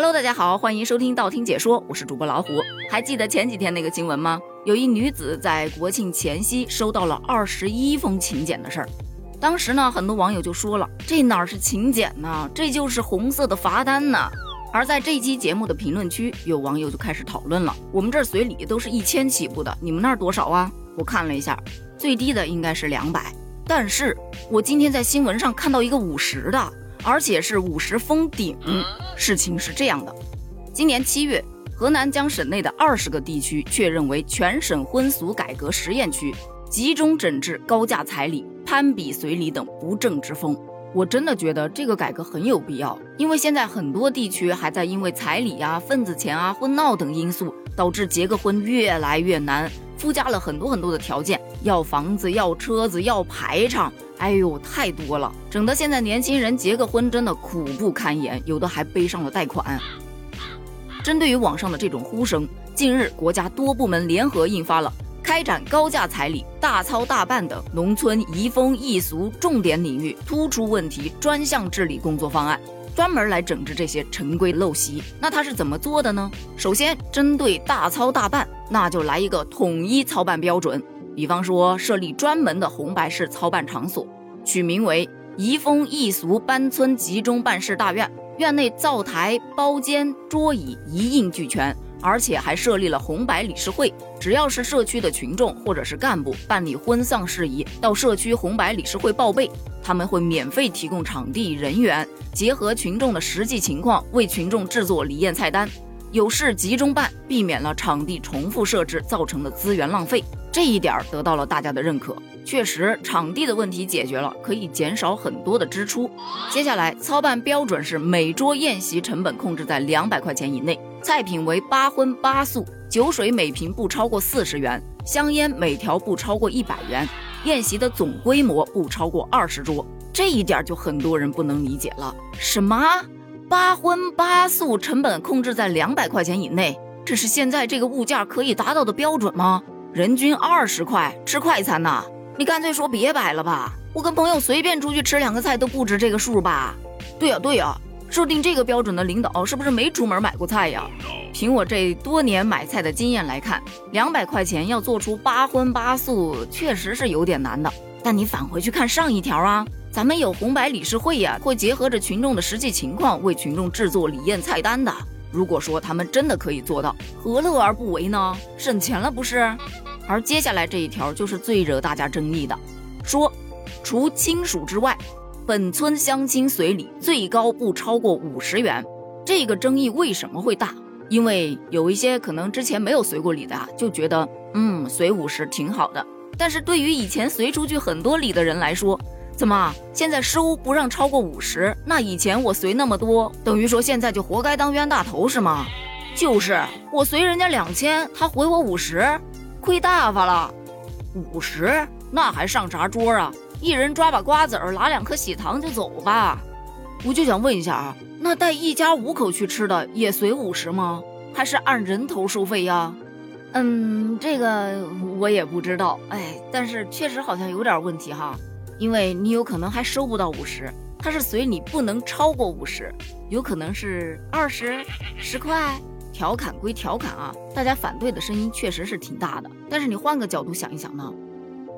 Hello，大家好，欢迎收听道听解说，我是主播老虎。还记得前几天那个新闻吗？有一女子在国庆前夕收到了二十一封请柬的事儿。当时呢，很多网友就说了，这哪是请柬呢？这就是红色的罚单呢。而在这期节目的评论区，有网友就开始讨论了：我们这随礼都是一千起步的，你们那儿多少啊？我看了一下，最低的应该是两百。但是我今天在新闻上看到一个五十的。而且是五十封顶。事情是这样的，今年七月，河南将省内的二十个地区确认为全省婚俗改革实验区，集中整治高价彩礼、攀比随礼等不正之风。我真的觉得这个改革很有必要，因为现在很多地区还在因为彩礼啊、份子钱啊、婚闹等因素，导致结个婚越来越难，附加了很多很多的条件，要房子、要车子、要排场。哎呦，太多了，整得现在年轻人结个婚真的苦不堪言，有的还背上了贷款。针对于网上的这种呼声，近日国家多部门联合印发了《开展高价彩礼、大操大办等农村移风易俗重点领域突出问题专项治理工作方案》，专门来整治这些陈规陋习。那他是怎么做的呢？首先，针对大操大办，那就来一个统一操办标准。比方说，设立专门的红白事操办场所，取名为“移风易俗搬村集中办事大院”，院内灶台、包间、桌椅一应俱全，而且还设立了红白理事会。只要是社区的群众或者是干部办理婚丧事宜，到社区红白理事会报备，他们会免费提供场地、人员，结合群众的实际情况，为群众制作礼宴菜单，有事集中办，避免了场地重复设置造成的资源浪费。这一点得到了大家的认可，确实场地的问题解决了，可以减少很多的支出。接下来操办标准是每桌宴席成本控制在两百块钱以内，菜品为八荤八素，酒水每瓶不超过四十元，香烟每条不超过一百元，宴席的总规模不超过二十桌。这一点就很多人不能理解了，什么八荤八素成本控制在两百块钱以内，这是现在这个物价可以达到的标准吗？人均二十块吃快餐呐？你干脆说别摆了吧！我跟朋友随便出去吃两个菜都不止这个数吧？对呀对呀，设定这个标准的领导是不是没出门买过菜呀？凭我这多年买菜的经验来看，两百块钱要做出八荤八素，确实是有点难的。但你返回去看上一条啊，咱们有红白理事会呀，会结合着群众的实际情况为群众制作礼宴菜单的。如果说他们真的可以做到，何乐而不为呢？省钱了不是？而接下来这一条就是最惹大家争议的，说除亲属之外，本村相亲随礼最高不超过五十元。这个争议为什么会大？因为有一些可能之前没有随过礼的啊，就觉得嗯随五十挺好的。但是对于以前随出去很多礼的人来说，怎么现在收不让超过五十？那以前我随那么多，等于说现在就活该当冤大头是吗？就是我随人家两千，他回我五十，亏大发了。五十那还上啥桌啊？一人抓把瓜子儿，拿两颗喜糖就走吧。我就想问一下啊，那带一家五口去吃的也随五十吗？还是按人头收费呀？嗯，这个我也不知道。哎，但是确实好像有点问题哈。因为你有可能还收不到五十，他是随你不能超过五十，有可能是二十、十块。调侃归调侃啊，大家反对的声音确实是挺大的。但是你换个角度想一想呢，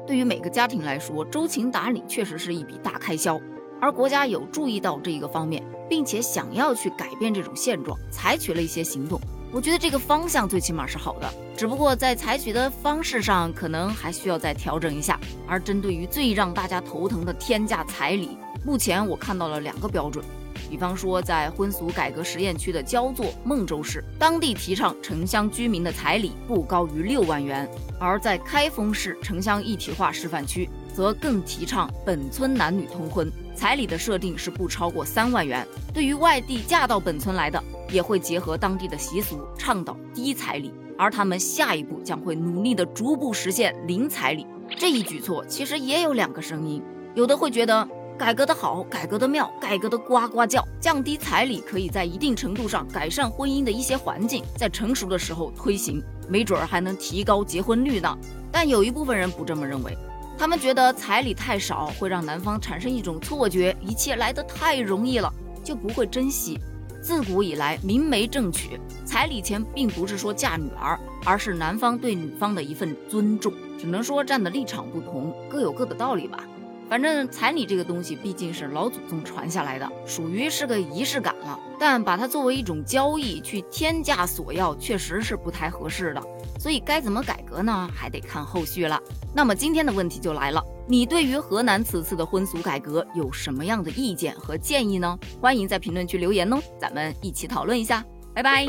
对于每个家庭来说，周勤打理确实是一笔大开销，而国家有注意到这一个方面，并且想要去改变这种现状，采取了一些行动。我觉得这个方向最起码是好的，只不过在采取的方式上可能还需要再调整一下。而针对于最让大家头疼的天价彩礼，目前我看到了两个标准。比方说，在婚俗改革实验区的焦作孟州市，当地提倡城乡居民的彩礼不高于六万元；而在开封市城乡一体化示范区，则更提倡本村男女通婚，彩礼的设定是不超过三万元。对于外地嫁到本村来的，也会结合当地的习俗，倡导低彩礼，而他们下一步将会努力的逐步实现零彩礼。这一举措其实也有两个声音，有的会觉得改革的好，改革的妙，改革的呱呱叫，降低彩礼可以在一定程度上改善婚姻的一些环境，在成熟的时候推行，没准儿还能提高结婚率呢。但有一部分人不这么认为，他们觉得彩礼太少会让男方产生一种错觉，一切来得太容易了，就不会珍惜。自古以来，明媒正娶，彩礼钱并不是说嫁女儿，而是男方对女方的一份尊重。只能说站的立场不同，各有各的道理吧。反正彩礼这个东西毕竟是老祖宗传下来的，属于是个仪式感了。但把它作为一种交易去天价索要，确实是不太合适的。所以该怎么改革呢？还得看后续了。那么今天的问题就来了，你对于河南此次的婚俗改革有什么样的意见和建议呢？欢迎在评论区留言哦，咱们一起讨论一下。拜拜。